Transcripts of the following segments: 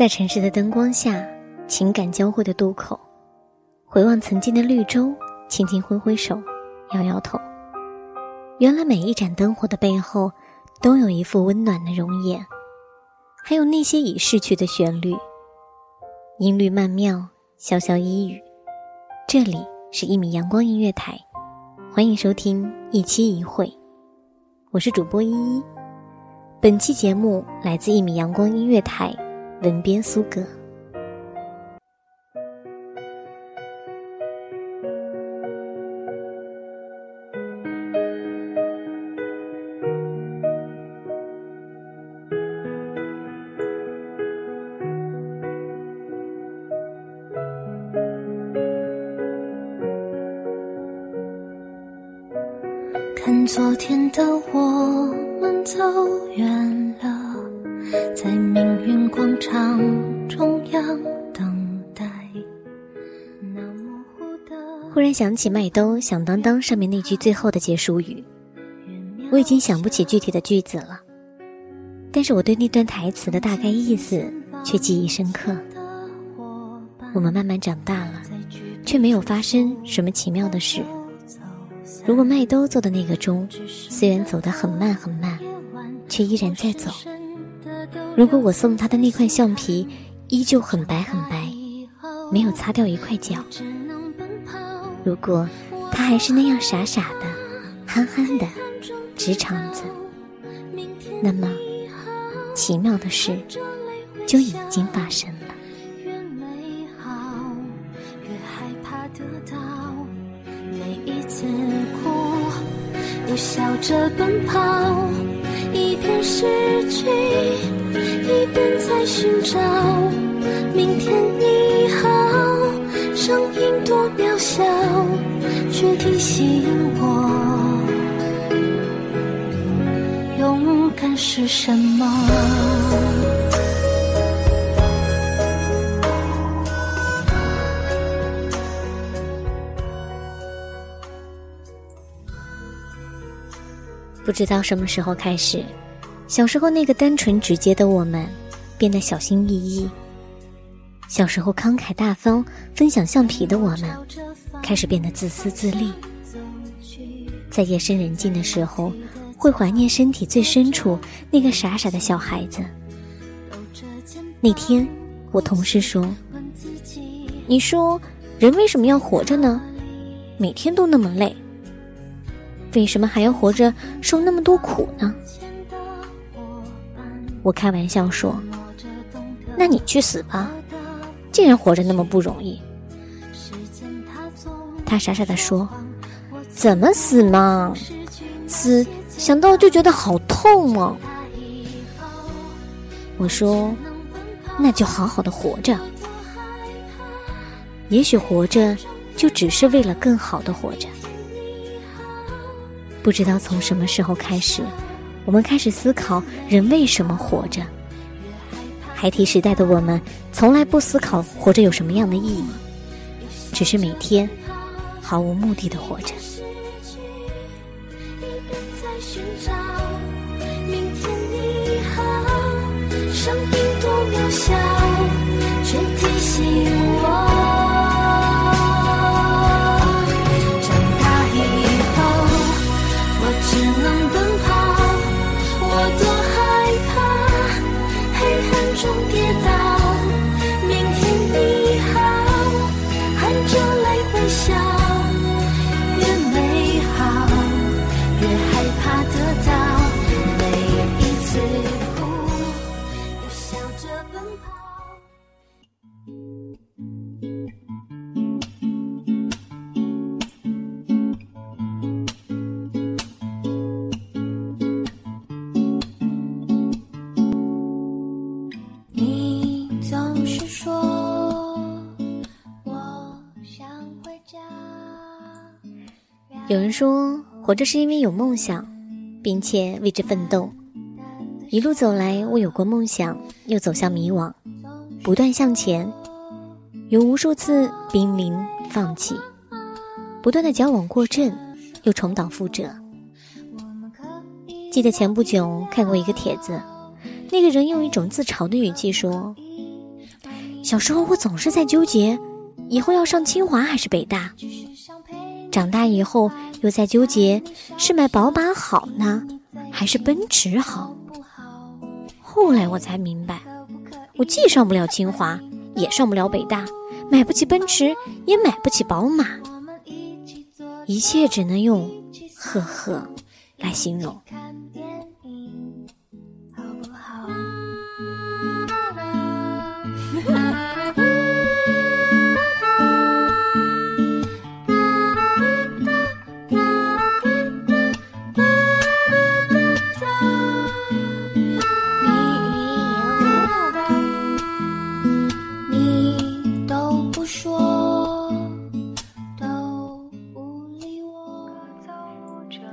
在城市的灯光下，情感交汇的渡口，回望曾经的绿洲，轻轻挥挥手，摇摇头。原来每一盏灯火的背后，都有一副温暖的容颜，还有那些已逝去的旋律。音律曼妙，潇潇依语。这里是一米阳光音乐台，欢迎收听一期一会，我是主播依依。本期节目来自一米阳光音乐台。文编苏格。看昨天的我们走远了，在命运广场中央等待。忽然想起麦兜《响当当》上面那句最后的结束语，我已经想不起具体的句子了，但是我对那段台词的大概意思却记忆深刻。我们慢慢长大了，却没有发生什么奇妙的事。如果麦兜做的那个钟，虽然走得很慢很慢，却依然在走；如果我送他的那块橡皮，依旧很白很白，没有擦掉一块角；如果他还是那样傻傻的、憨憨的、直肠子，那么奇妙的事就已经发生了。笑着奔跑，在寻找。明天你好，声音多渺小，却提醒我，勇敢是什么。不知道什么时候开始，小时候那个单纯直接的我们，变得小心翼翼；小时候慷慨大方、分享橡皮的我们，开始变得自私自利。在夜深人静的时候，会怀念身体最深处那个傻傻的小孩子。那天，我同事说：“你说，人为什么要活着呢？每天都那么累。”为什么还要活着受那么多苦呢？我开玩笑说：“那你去死吧！既然活着那么不容易。”他傻傻的说：“怎么死嘛？死想到就觉得好痛哦。我说，那就好好的活着。也许活着就只是为了更好的活着。不知道从什么时候开始，我们开始思考人为什么活着。孩提时代的我们从来不思考活着有什么样的意义，只是每天毫无目的的活着。生命有人说，活着是因为有梦想，并且为之奋斗。一路走来，我有过梦想，又走向迷惘，不断向前，有无数次濒临放弃，不断的矫枉过正，又重蹈覆辙。记得前不久看过一个帖子，那个人用一种自嘲的语气说：“小时候我总是在纠结，以后要上清华还是北大。”长大以后又在纠结是买宝马好呢，还是奔驰好。后来我才明白，我既上不了清华，也上不了北大，买不起奔驰，也买不起宝马，一切只能用“呵呵”来形容。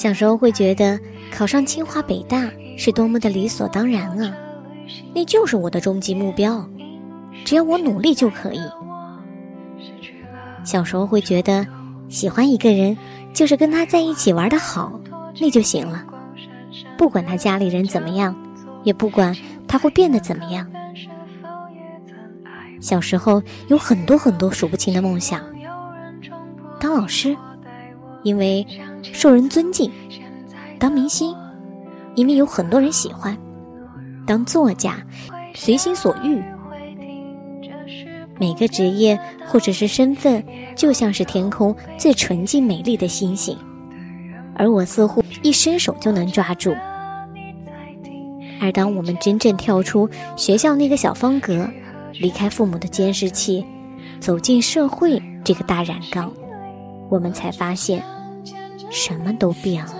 小时候会觉得考上清华北大是多么的理所当然啊，那就是我的终极目标，只要我努力就可以。小时候会觉得喜欢一个人就是跟他在一起玩的好，那就行了，不管他家里人怎么样，也不管他会变得怎么样。小时候有很多很多数不清的梦想，当老师，因为。受人尊敬，当明星，因为有很多人喜欢；当作家，随心所欲。每个职业或者是身份，就像是天空最纯净美丽的星星，而我似乎一伸手就能抓住。而当我们真正跳出学校那个小方格，离开父母的监视器，走进社会这个大染缸，我们才发现。什么都变了。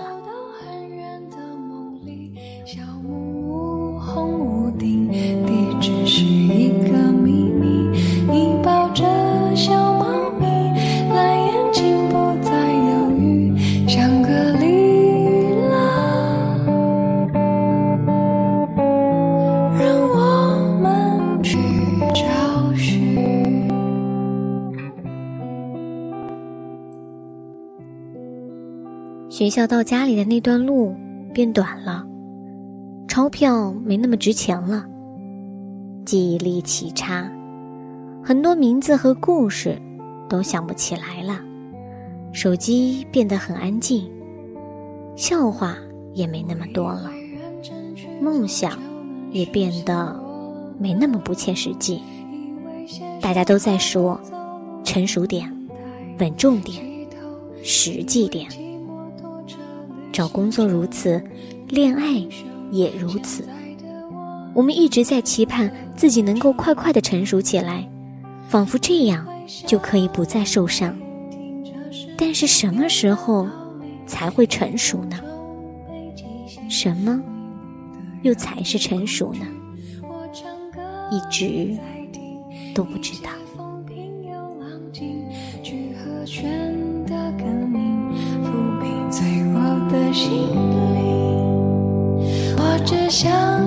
学校到家里的那段路变短了，钞票没那么值钱了，记忆力奇差，很多名字和故事都想不起来了，手机变得很安静，笑话也没那么多了，梦想也变得没那么不切实际。大家都在说，成熟点，稳重点，实际点。找工作如此，恋爱也如此。我们一直在期盼自己能够快快的成熟起来，仿佛这样就可以不再受伤。但是什么时候才会成熟呢？什么又才是成熟呢？一直都不知道。心里。我只想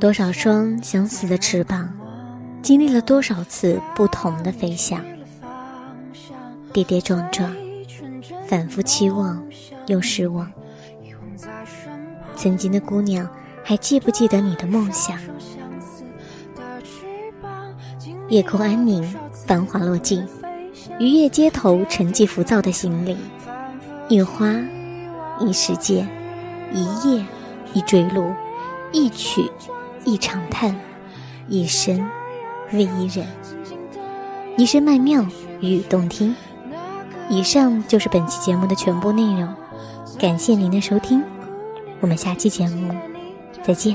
多少双相似的翅膀，经历了多少次不同的飞翔，跌跌撞撞，反复期望又失望。曾经的姑娘，还记不记得你的梦想？夜空安宁，繁华落尽，渔夜街头，沉寂浮躁的心里，一花，一世界，一夜，一坠落，一曲。一长叹，一生为一人，一声曼妙，与动听。以上就是本期节目的全部内容，感谢您的收听，我们下期节目再见。